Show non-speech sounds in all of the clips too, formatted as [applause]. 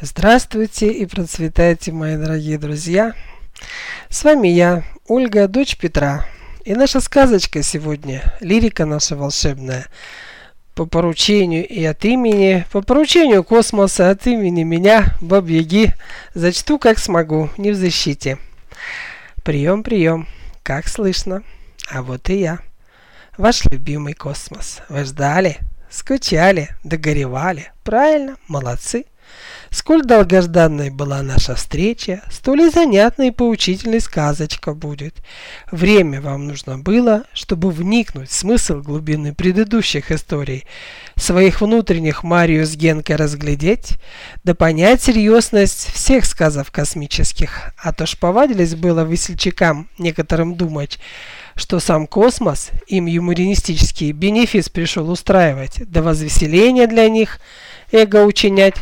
Здравствуйте и процветайте, мои дорогие друзья! С вами я, Ольга, дочь Петра. И наша сказочка сегодня, лирика наша волшебная, по поручению и от имени, по поручению космоса, от имени меня, Баб-Яги, зачту как смогу, не в защите. Прием, прием, как слышно? А вот и я, ваш любимый космос. Вы ждали, скучали, догоревали. Правильно, молодцы. Сколь долгожданной была наша встреча, столь и занятной и поучительной сказочка будет. Время вам нужно было, чтобы вникнуть в смысл глубины предыдущих историй, своих внутренних Марию с Генкой разглядеть, да понять серьезность всех сказов космических. А то ж повадились было весельчакам некоторым думать, что сам космос им юмористический бенефис пришел устраивать, да возвеселение для них эго учинять.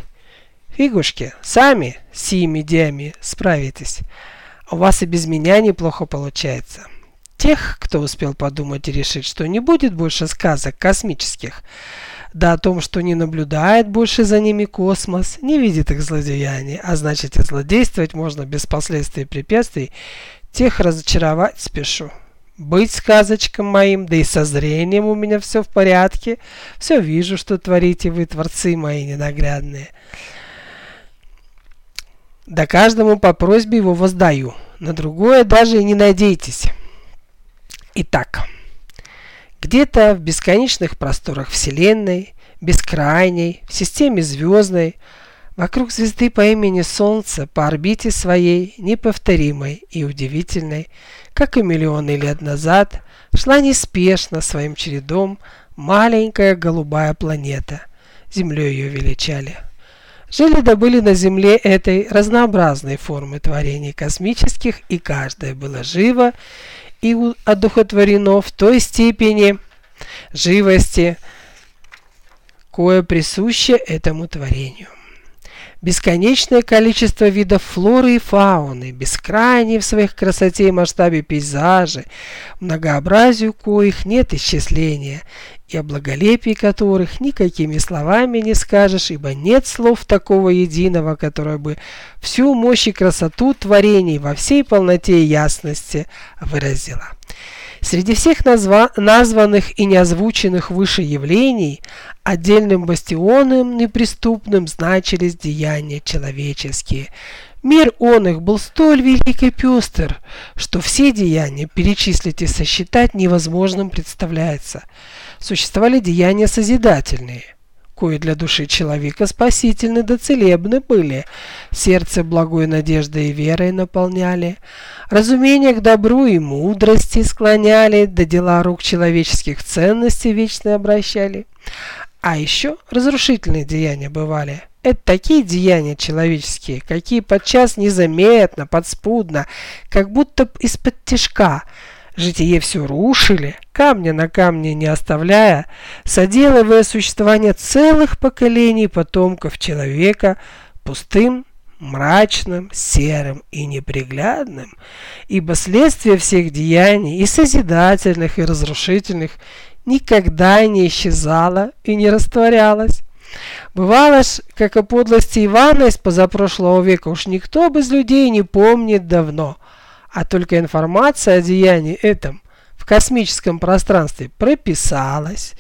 Фигушки, сами с сими идеями справитесь. У вас и без меня неплохо получается. Тех, кто успел подумать и решить, что не будет больше сказок космических, да о том, что не наблюдает больше за ними космос, не видит их злодеяний, а значит и злодействовать можно без последствий и препятствий, тех разочаровать спешу. Быть сказочком моим, да и со зрением у меня все в порядке, все вижу, что творите вы, творцы мои ненаглядные. Да каждому по просьбе его воздаю. На другое даже и не надейтесь. Итак, где-то в бесконечных просторах Вселенной, бескрайней, в системе звездной, вокруг звезды по имени Солнце по орбите своей, неповторимой и удивительной, как и миллионы лет назад, шла неспешно своим чередом маленькая голубая планета. Землей ее величали – Жили да были на Земле этой разнообразной формы творений космических, и каждое было живо и одухотворено в той степени живости, кое присуще этому творению. Бесконечное количество видов флоры и фауны, бескрайние в своих красоте и масштабе пейзажи, многообразию коих нет исчисления, и о благолепии которых никакими словами не скажешь, ибо нет слов такого единого, которое бы всю мощь и красоту творений во всей полноте и ясности выразило. Среди всех назва названных и неозвученных выше явлений отдельным бастионом неприступным значились деяния человеческие. Мир он их был столь велик и пестр, что все деяния перечислить и сосчитать невозможным представляется существовали деяния созидательные, кои для души человека спасительны да целебны были, сердце благой надеждой и верой наполняли, разумение к добру и мудрости склоняли, да дела рук человеческих ценностей вечно обращали. А еще разрушительные деяния бывали. Это такие деяния человеческие, какие подчас незаметно, подспудно, как будто из-под тяжка, житие все рушили, камня на камне не оставляя, соделывая существование целых поколений потомков человека пустым, мрачным, серым и неприглядным, ибо следствие всех деяний и созидательных, и разрушительных никогда не исчезало и не растворялось. Бывало ж, как о подлости Ивана из позапрошлого века уж никто без людей не помнит давно – а только информация о деянии этом в космическом пространстве прописалась,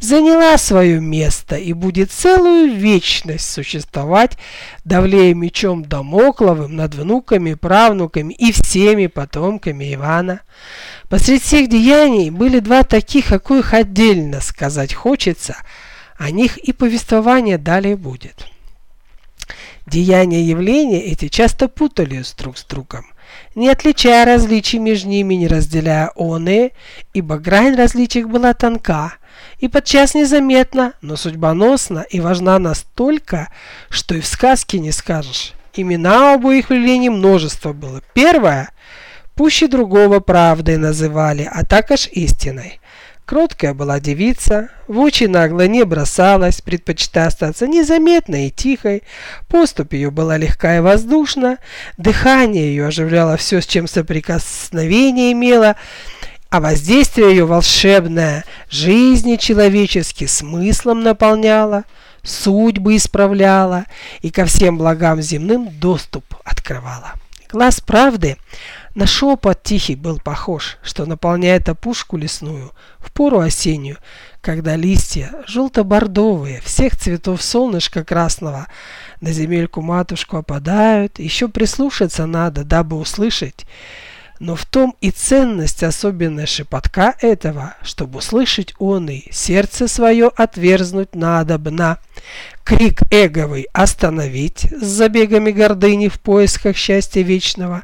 заняла свое место и будет целую вечность существовать, давлея мечом Дамокловым над внуками, правнуками и всеми потомками Ивана. Посреди всех деяний были два таких, о коих отдельно сказать хочется, о них и повествование далее будет. Деяния явления эти часто путались друг с другом не отличая различий между ними, не разделяя оны, ибо грань различий была тонка и подчас незаметна, но судьбоносна и важна настолько, что и в сказке не скажешь. Имена обоих явлений множество было. Первое, пуще другого правдой называли, а так аж истиной. Кроткая была девица, в очи нагло не бросалась, предпочитая остаться незаметной и тихой. Поступь ее была легка и воздушна, дыхание ее оживляло все, с чем соприкосновение имело, а воздействие ее волшебное жизни человеческий смыслом наполняло. судьбы исправляла и ко всем благам земным доступ открывала. Глаз правды на шепот тихий был похож, что наполняет опушку лесную в пору осеннюю, когда листья желто-бордовые, всех цветов солнышка красного, на земельку матушку опадают, еще прислушаться надо, дабы услышать. Но в том и ценность особенная шепотка этого, чтобы услышать он и сердце свое отверзнуть надобно. Крик эговый остановить с забегами гордыни в поисках счастья вечного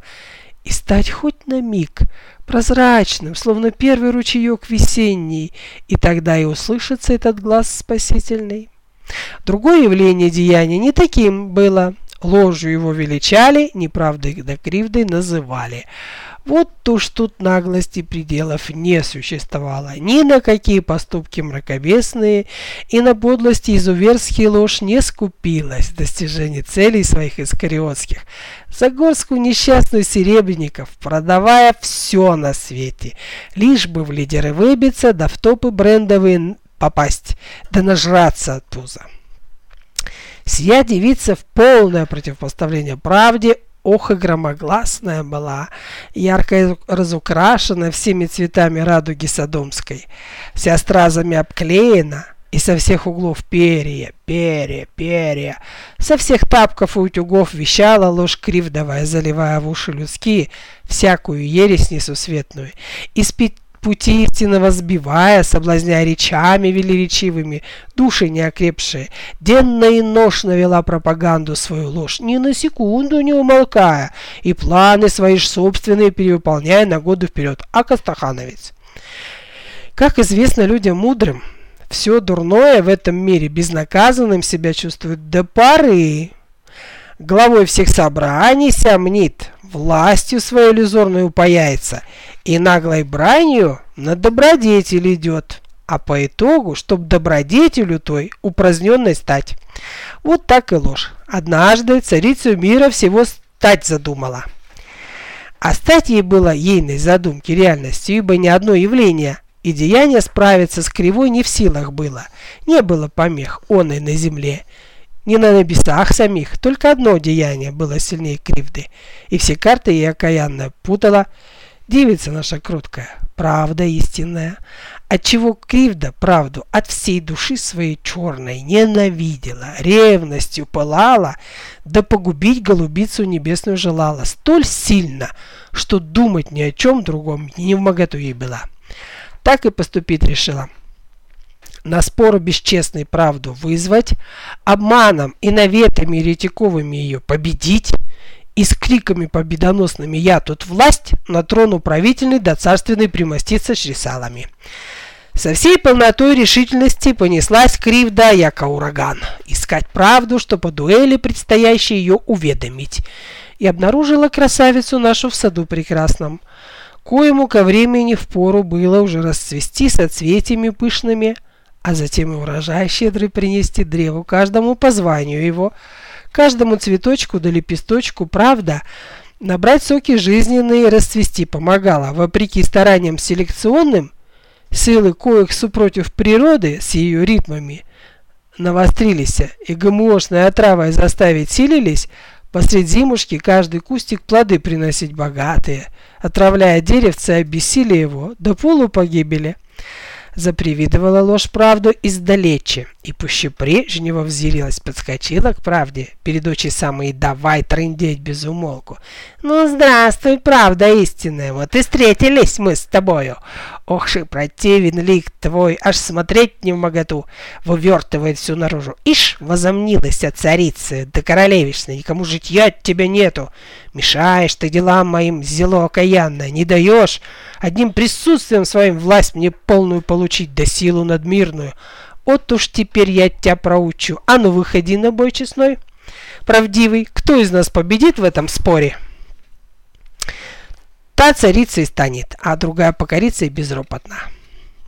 и стать хоть на миг прозрачным, словно первый ручеек весенний, и тогда и услышится этот глаз спасительный. Другое явление деяния не таким было. Ложью его величали, неправдой да кривдой называли. Вот уж тут наглости пределов не существовало. Ни на какие поступки мракобесные и на подлости изуверские ложь не скупилась в достижении целей своих искариотских. За горскую несчастную серебряников, продавая все на свете, лишь бы в лидеры выбиться, да в топы брендовые попасть, да нажраться от пуза. Сия девица в полное противопоставление правде ох и громогласная была, ярко разукрашена всеми цветами радуги Содомской, вся стразами обклеена, и со всех углов перья, перья, перья. Со всех тапков и утюгов вещала ложь кривдовая, заливая в уши людские всякую ересь несусветную. Из пути истинного сбивая, соблазняя речами велеречивыми, души неокрепшие, денно и нож навела пропаганду свою ложь, ни на секунду не умолкая, и планы свои ж собственные перевыполняя на годы вперед. А Костахановец? Как известно людям мудрым, все дурное в этом мире безнаказанным себя чувствует до поры. Главой всех собраний сомнит, властью своей иллюзорной упаяется – и наглой бранью на добродетель идет, а по итогу, чтоб добродетелю той упраздненной стать. Вот так и ложь. Однажды царицу мира всего стать задумала. А стать ей было ейной задумки реальностью, ибо ни одно явление и деяние справиться с кривой не в силах было. Не было помех он и на земле, ни на небесах самих. Только одно деяние было сильнее кривды, и все карты ей окаянно путала, Девица наша кроткая, правда истинная, отчего кривда правду от всей души своей черной ненавидела, ревностью пылала, да погубить голубицу небесную желала столь сильно, что думать ни о чем другом не в моготу ей была. Так и поступить решила. На спору бесчестной правду вызвать, обманом и наветами еретиковыми ее победить, и с криками победоносными «Я тут власть!» на трон управительный до царственной примоститься с ресалами. Со всей полнотой решительности понеслась кривда, яко ураган, искать правду, что по дуэли предстоящей ее уведомить, и обнаружила красавицу нашу в саду прекрасном, коему ко времени в пору было уже расцвести соцветиями пышными, а затем и урожай щедрый принести древу каждому по званию его, Каждому цветочку да лепесточку, правда, набрать соки жизненные и расцвести помогала, вопреки стараниям селекционным, силы коих супротив природы с ее ритмами навострились и ГМОшной отравой заставить силились, посред зимушки каждый кустик плоды приносить богатые, отравляя деревце обессилие его до полупогибели запривидывала ложь правду издалече, и пуще прежнего взъярилась, подскочила к правде, перед очи самой давай трындеть без умолку. «Ну, здравствуй, правда истинная, вот и встретились мы с тобою. Ох ши, противен лик твой, аж смотреть не в моготу, вывертывает всю наружу. Ишь, возомнилась от царицы, да королевишна, никому житья от тебя нету. Мешаешь ты делам моим, зело окаянное, не даешь одним присутствием своим власть мне полную получить, да силу надмирную. Вот уж теперь я тебя проучу. А ну выходи на бой честной. Правдивый, кто из нас победит в этом споре?» Та царицей станет, а другая покорится и безропотно.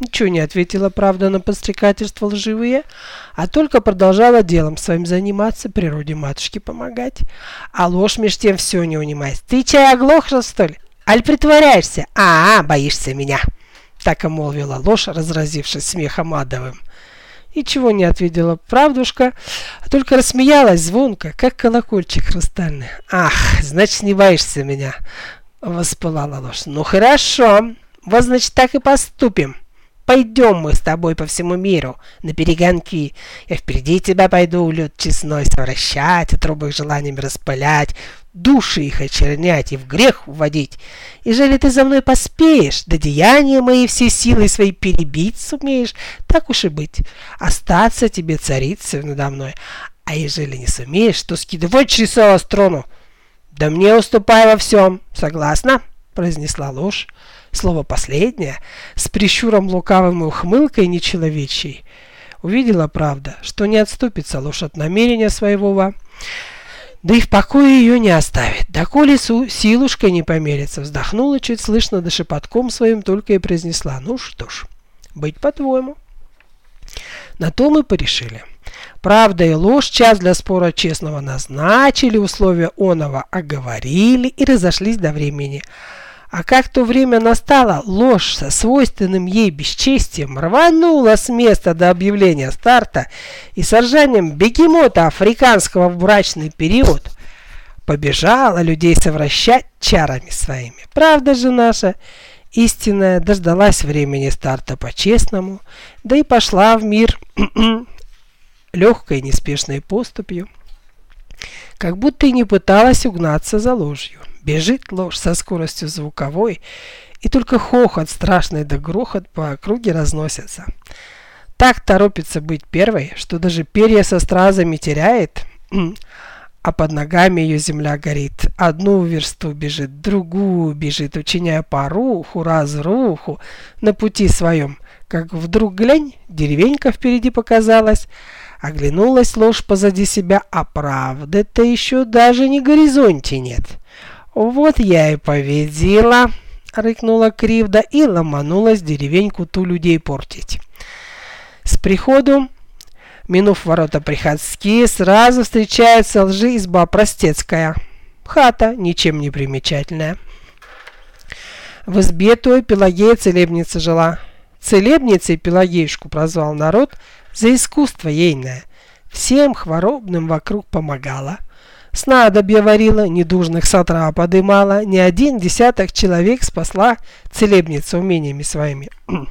Ничего не ответила, правда, на подстрекательства лживые, а только продолжала делом своим заниматься, природе матушки помогать. А ложь меж тем все не унимаясь. «Ты чай оглохла, что ли? Аль притворяешься? А, -а боишься меня!» Так и молвила ложь, разразившись смехом адовым. Ничего не ответила правдушка, а только рассмеялась звонко, как колокольчик хрустальный. «Ах, значит, не боишься меня!» — воспылала ложь. «Ну хорошо, вот значит так и поступим. Пойдем мы с тобой по всему миру на перегонки. Я впереди тебя пойду лед честной совращать, и трубы их желаниями распылять, души их очернять и в грех вводить. И жели ты за мной поспеешь, да деяния мои все силы свои перебить сумеешь, так уж и быть, остаться тебе царицей надо мной. А ежели не сумеешь, то скидывай через строну. Да мне уступай во всем, согласна? произнесла ложь. Слово последнее, с прищуром лукавым и ухмылкой нечеловечей, увидела, правда, что не отступится ложь от намерения своего, да и в покое ее не оставит. Доколе силушка не померится, вздохнула чуть слышно, да шепотком своим только и произнесла, ну что ж, быть по-твоему. На то мы порешили. Правда и ложь час для спора честного назначили, условия оного оговорили и разошлись до времени. А как то время настало, ложь со свойственным ей бесчестием рванула с места до объявления старта и с ржанием бегемота африканского в брачный период побежала людей совращать чарами своими. Правда же наша истинная дождалась времени старта по-честному, да и пошла в мир [clears throat] легкой неспешной поступью, как будто и не пыталась угнаться за ложью. Бежит ложь со скоростью звуковой, и только хохот страшный да грохот по округе разносится. Так торопится быть первой, что даже перья со стразами теряет, [clears throat] а под ногами ее земля горит. Одну версту бежит, другую бежит, учиняя поруху, разруху на пути своем. Как вдруг глянь, деревенька впереди показалась, оглянулась ложь позади себя, а правды-то еще даже не горизонте нет. «Вот я и повезила!» — рыкнула Кривда и ломанулась деревеньку ту людей портить. С приходу, минув ворота приходские, сразу встречается лжи изба простецкая. Хата ничем не примечательная. В избе той Пелагея целебница жила. Целебницей Пелагеюшку прозвал народ за искусство ейное. Всем хворобным вокруг помогала – Снадобье варила, недужных с утра подымала, не один десяток человек спасла целебница умениями своими. [clears throat]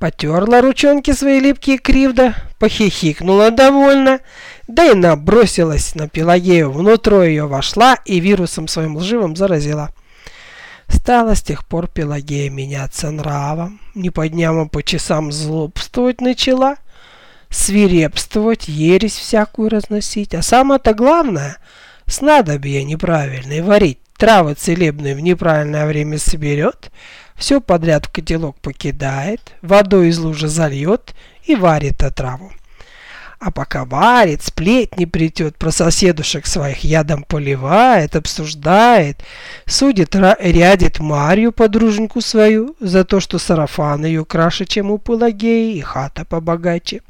Потерла ручонки свои липкие кривда, похихикнула довольно, да и набросилась на Пелагею, внутрь ее вошла и вирусом своим лживым заразила. Стала с тех пор Пелагея меняться нравом, не по дням, а по часам злобствовать начала — свирепствовать, ересь всякую разносить, а самое-то главное, снадобье неправильное варить, травы целебные в неправильное время соберет, все подряд в котелок покидает, водой из лужи зальет и варит отраву. А пока варит, сплетни плетет, про соседушек своих ядом поливает, обсуждает, судит, рядит Марью, подруженьку свою, за то, что сарафан ее краше, чем у Пелагеи, и хата побогаче.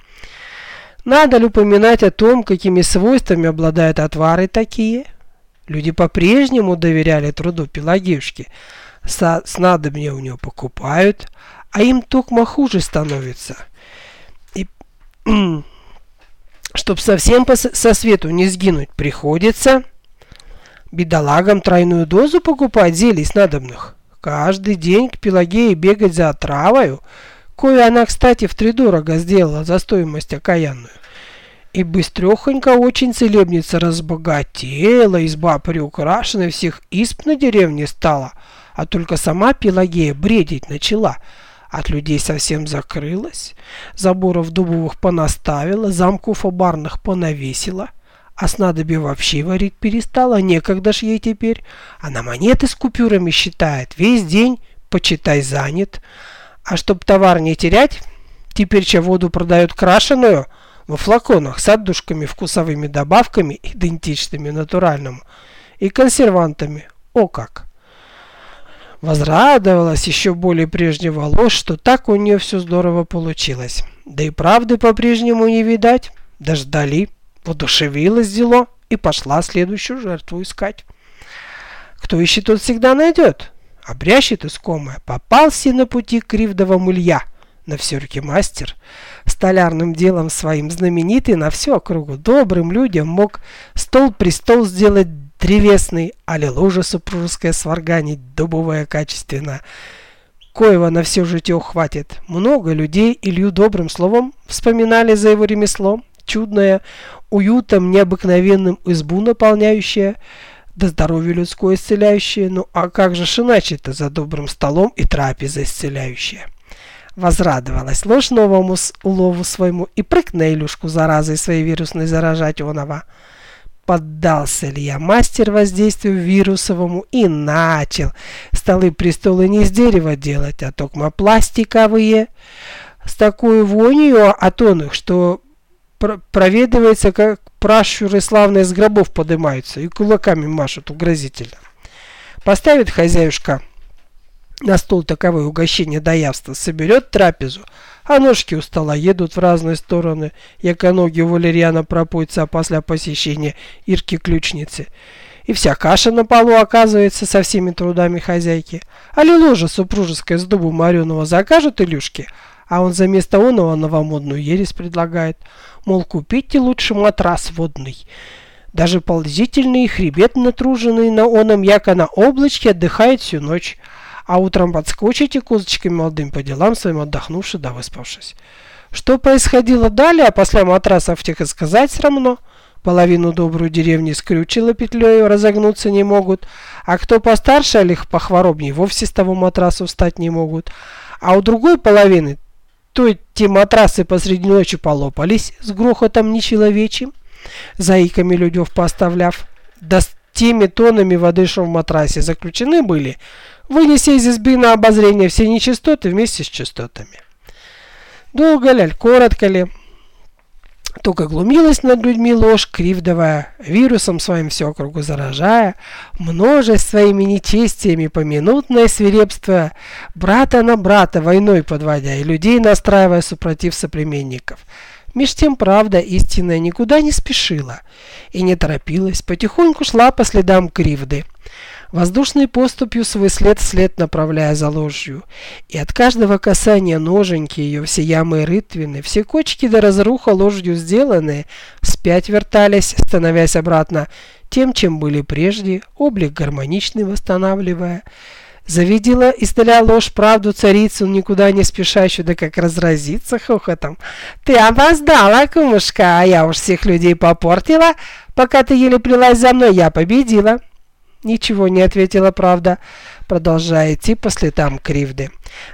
Надо ли упоминать о том, какими свойствами обладают отвары такие? Люди по-прежнему доверяли труду Пелагеюшки. Снадобья у нее покупают, а им токмо хуже становится. И [clears throat] чтоб совсем со свету не сгинуть, приходится бедолагам тройную дозу покупать зелий снадобных. Каждый день к Пелагее бегать за отравою – кое она, кстати, втридорого сделала за стоимость окаянную. И быстрехонько очень целебница разбогатела, изба приукрашена, всех исп на деревне стала, а только сама Пелагея бредить начала. От людей совсем закрылась, заборов дубовых понаставила, замков обарных понавесила, а снадобье вообще варить перестала, некогда ж ей теперь. Она монеты с купюрами считает, весь день, почитай, занят. А чтоб товар не терять, теперь че воду продают крашеную во флаконах с отдушками, вкусовыми добавками, идентичными натуральному, и консервантами. О как! Возрадовалась еще более прежнего ложь, что так у нее все здорово получилось. Да и правды по-прежнему не видать. Дождали, воодушевилась дело и пошла следующую жертву искать. Кто ищет, тот всегда найдет. Обрящет искомое. Попался на пути кривдого мулья. на все руки мастер, столярным делом своим знаменитый на всю округу, добрым людям мог стол-престол сделать древесный, али лужа супружеская сварганить, дубовая качественно, коего на все житье хватит. Много людей Илью добрым словом вспоминали за его ремесло, чудное, уютом необыкновенным избу наполняющее, да здоровье людское исцеляющее, ну а как же ж иначе-то за добрым столом и трапеза исцеляющая. Возрадовалась ложь новому улову своему и прыг на Илюшку заразой своей вирусной заражать онова. Поддался ли я мастер воздействию вирусовому и начал столы престолы не из дерева делать, а токмо пластиковые, с такой вонью от он что про проведывается, как пращуры славные с гробов поднимаются и кулаками машут угрозительно. Поставит хозяюшка на стол таковое угощение до явства, соберет трапезу, а ножки у стола едут в разные стороны, яко ноги у валерьяна пропоются после посещения Ирки-ключницы. И вся каша на полу оказывается со всеми трудами хозяйки. Али ложа супружеская с дубу мореного закажет Илюшке, а он за место оного новомодную ересь предлагает. Мол, купите лучше матрас водный. Даже ползительный хребет натруженный на оном, яко на облачке, отдыхает всю ночь а утром подскочите козочками молодым по делам своим отдохнувши да выспавшись. Что происходило далее, а после матрасов тех сказать срамно. Половину добрую деревни скрючило петлей, разогнуться не могут, а кто постарше, или похворобней, вовсе с того матраса встать не могут. А у другой половины, то те матрасы посреди ночи полопались с грохотом нечеловечим, заиками людев поставляв, да с теми тоннами воды, что в матрасе заключены были, вынеся из избы на обозрение все нечистоты вместе с частотами. Долго ли, коротко ли, только глумилась над людьми ложь, кривдовая, вирусом своим все округу заражая, множесть своими нечестиями поминутное свирепство, брата на брата войной подводя и людей настраивая супротив соплеменников. Меж тем правда истинная никуда не спешила и не торопилась, потихоньку шла по следам кривды воздушной поступью свой след вслед направляя за ложью, и от каждого касания ноженьки ее все ямы и рытвины, все кочки до разруха ложью сделанные, вспять вертались, становясь обратно тем, чем были прежде, облик гармоничный восстанавливая. Завидела издаля ложь правду царицу, никуда не спешащую, да как разразиться хохотом. «Ты опоздала, кумушка, а я уж всех людей попортила. Пока ты еле плелась за мной, я победила». Ничего не ответила правда, продолжая идти по следам кривды.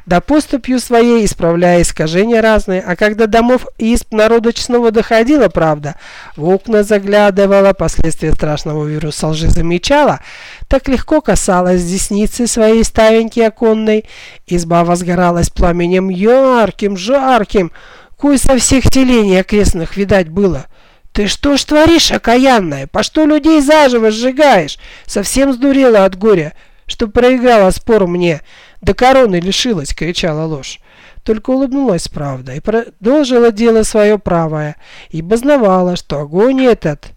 Да поступью своей исправляя искажения разные, а когда домов и исп народа снова доходила правда, в окна заглядывала, последствия страшного вируса лжи замечала, так легко касалась десницы своей ставеньки оконной, изба возгоралась пламенем ярким, жарким, кое со всех телений окрестных видать было — «Ты что ж творишь, окаянная? По что людей заживо сжигаешь? Совсем сдурела от горя, что проиграла спор мне, до короны лишилась!» — кричала ложь. Только улыбнулась правда и продолжила дело свое правое, ибо знавала, что огонь этот,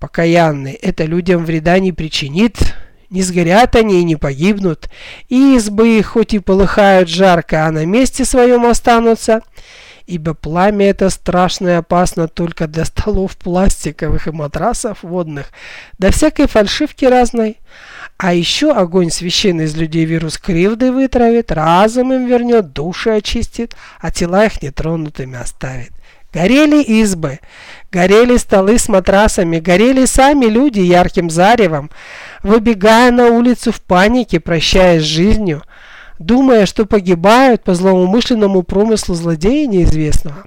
покаянный, это людям вреда не причинит, не сгорят они и не погибнут, и избы их хоть и полыхают жарко, а на месте своем останутся, ибо пламя это страшно и опасно только для столов пластиковых и матрасов водных, да всякой фальшивки разной. А еще огонь священный из людей вирус кривды вытравит, разум им вернет, души очистит, а тела их нетронутыми оставит. Горели избы, горели столы с матрасами, горели сами люди ярким заревом, выбегая на улицу в панике, прощаясь с жизнью, думая, что погибают по злоумышленному промыслу злодея неизвестного.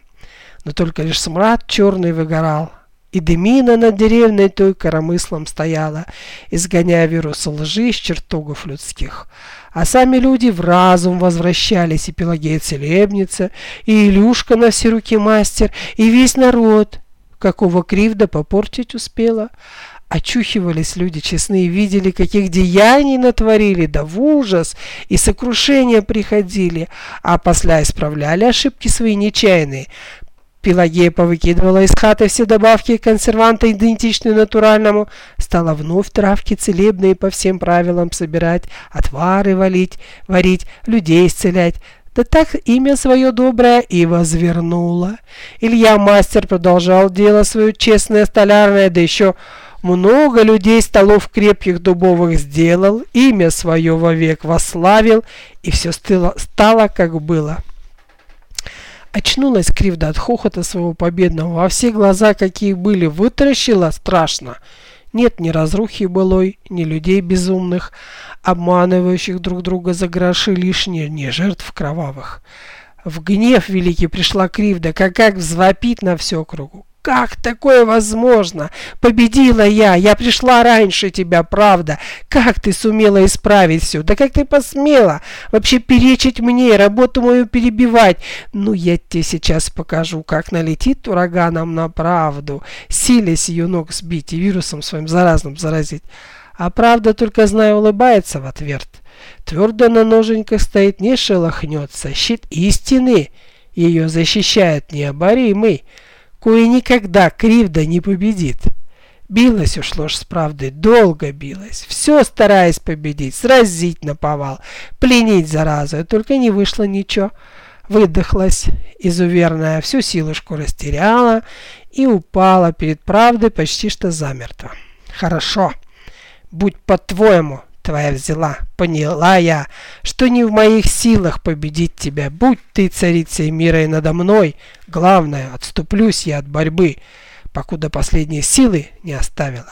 Но только лишь смрад черный выгорал, и дымина над деревней той коромыслом стояла, изгоняя вирус лжи из чертогов людских. А сами люди в разум возвращались, и Пелагея Целебница, и Илюшка на все руки мастер, и весь народ, какого кривда попортить успела. Очухивались люди честные, видели, каких деяний натворили, да в ужас и сокрушение приходили, а после исправляли ошибки свои нечаянные. Пелагея повыкидывала из хаты все добавки и идентичные натуральному, стала вновь травки целебные по всем правилам собирать, отвары валить, варить, людей исцелять, да так имя свое доброе и возвернула. Илья мастер продолжал дело свое честное столярное, да еще много людей столов крепких дубовых сделал, имя свое вовек вославил, и все стало, стало как было. Очнулась Кривда от хохота своего победного, во все глаза, какие были, вытаращила страшно. Нет ни разрухи былой, ни людей безумных, обманывающих друг друга за гроши лишние, ни жертв кровавых. В гнев великий пришла Кривда, как как взвопит на все кругу. Как такое возможно? Победила я, я пришла раньше тебя, правда. Как ты сумела исправить все? Да как ты посмела вообще перечить мне, работу мою перебивать? Ну, я тебе сейчас покажу, как налетит ураганом на правду, силясь ее ног сбить и вирусом своим заразным заразить. А правда только зная улыбается в ответ. Твердо на ноженьках стоит, не шелохнется. Щит истины ее защищает необоримый кое никогда кривда не победит. Билась уж ложь с правдой, долго билась, все стараясь победить, сразить наповал, пленить заразу, только не вышло ничего. Выдохлась, изуверная, всю силушку растеряла и упала перед правдой почти что замертво. Хорошо, будь по-твоему, твоя взяла. Поняла я, что не в моих силах победить тебя. Будь ты царицей мира и надо мной. Главное, отступлюсь я от борьбы, покуда последние силы не оставила.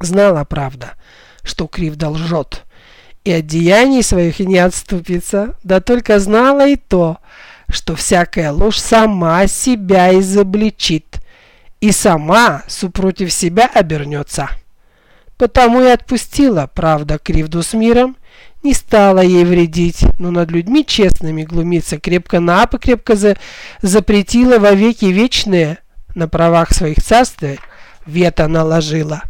Знала правда, что Кривда лжет, и от деяний своих не отступится, да только знала и то, что всякая ложь сама себя изобличит, и сама супротив себя обернется. Потому и отпустила, правда, кривду с миром, не стала ей вредить, но над людьми честными глумиться крепко-напо крепко за, запретила во веки вечные, на правах своих царствий вето наложила.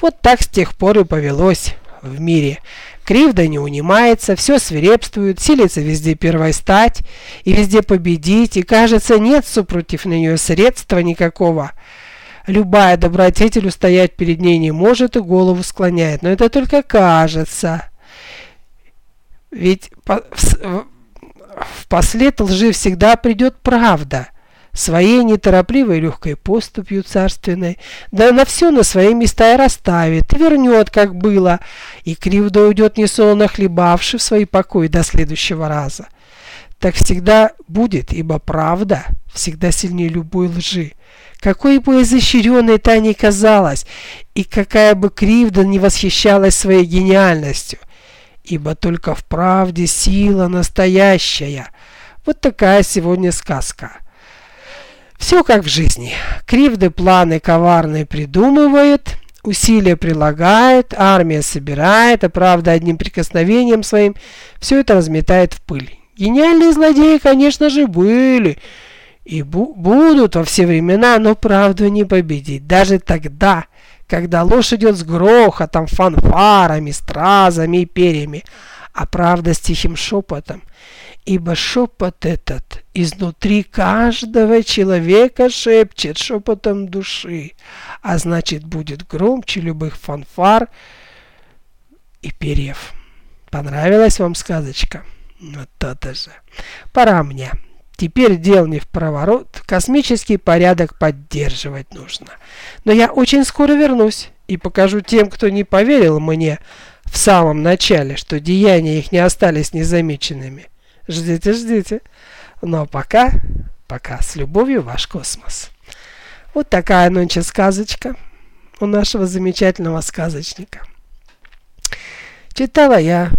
Вот так с тех пор и повелось в мире. Кривда не унимается, все свирепствует, силится везде первой стать и везде победить, и кажется, нет супротив нее средства никакого. Любая добродетель устоять перед ней не может и голову склоняет, но это только кажется. Ведь по, в, в послед лжи всегда придет правда, своей неторопливой легкой поступью царственной, да на все на свои места и расставит, и вернет, как было, и кривда уйдет несолоно хлебавший в свой покой до следующего раза. Так всегда будет, ибо правда всегда сильнее любой лжи. Какой бы изощренной та ни казалась, и какая бы кривда не восхищалась своей гениальностью, ибо только в правде сила настоящая. Вот такая сегодня сказка. Все как в жизни. Кривды планы коварные придумывает, усилия прилагает, армия собирает, а правда одним прикосновением своим все это разметает в пыль. Гениальные злодеи, конечно же, были, и бу будут во все времена, но правду не победить. Даже тогда, когда ложь идет с грохотом, фанфарами, стразами и перьями, а правда с тихим шепотом. Ибо шепот этот изнутри каждого человека шепчет шепотом души, а значит будет громче любых фанфар и перьев. Понравилась вам сказочка? Вот то-то же. Пора мне. Теперь дел не в проворот, космический порядок поддерживать нужно. Но я очень скоро вернусь и покажу тем, кто не поверил мне в самом начале, что деяния их не остались незамеченными. Ждите, ждите. Но пока, пока с любовью ваш космос. Вот такая нынче сказочка у нашего замечательного сказочника. Читала я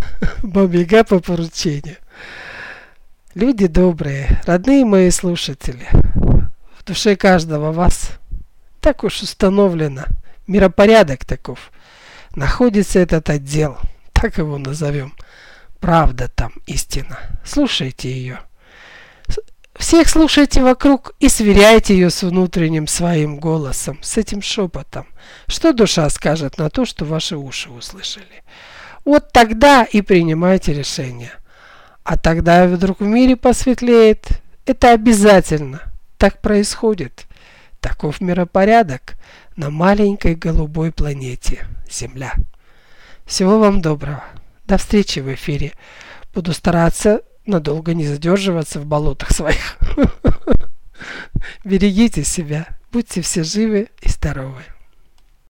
[laughs] Бабига по поручению. Люди добрые, родные мои слушатели, в душе каждого вас так уж установлено, миропорядок таков. Находится этот отдел, так его назовем. Правда там, истина. Слушайте ее. Всех слушайте вокруг и сверяйте ее с внутренним своим голосом, с этим шепотом. Что душа скажет на то, что ваши уши услышали. Вот тогда и принимайте решение. А тогда вдруг в мире посветлеет. Это обязательно. Так происходит. Таков миропорядок на маленькой голубой планете Земля. Всего вам доброго. До встречи в эфире. Буду стараться надолго не задерживаться в болотах своих. [laughs] Берегите себя, будьте все живы и здоровы.